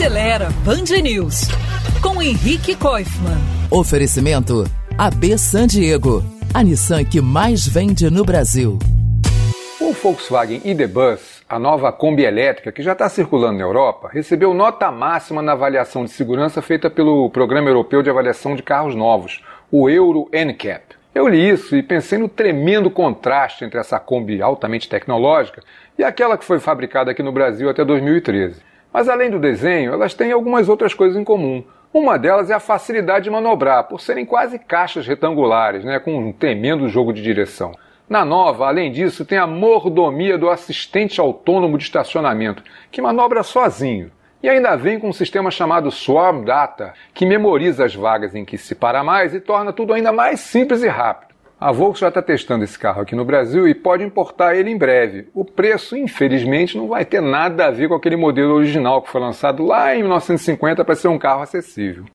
Acelera Band News com Henrique Koifman. Oferecimento AB San Diego, a Nissan que mais vende no Brasil. O Volkswagen ID.Buzz, a nova Kombi elétrica que já está circulando na Europa, recebeu nota máxima na avaliação de segurança feita pelo Programa Europeu de Avaliação de Carros Novos, o Euro NCAP. Eu li isso e pensei no tremendo contraste entre essa Kombi altamente tecnológica e aquela que foi fabricada aqui no Brasil até 2013. Mas além do desenho, elas têm algumas outras coisas em comum. Uma delas é a facilidade de manobrar, por serem quase caixas retangulares, né, com um tremendo jogo de direção. Na nova, além disso, tem a mordomia do assistente autônomo de estacionamento, que manobra sozinho. E ainda vem com um sistema chamado Swarm Data, que memoriza as vagas em que se para mais e torna tudo ainda mais simples e rápido. A Volkswagen já está testando esse carro aqui no Brasil e pode importar ele em breve. O preço, infelizmente, não vai ter nada a ver com aquele modelo original que foi lançado lá em 1950 para ser um carro acessível.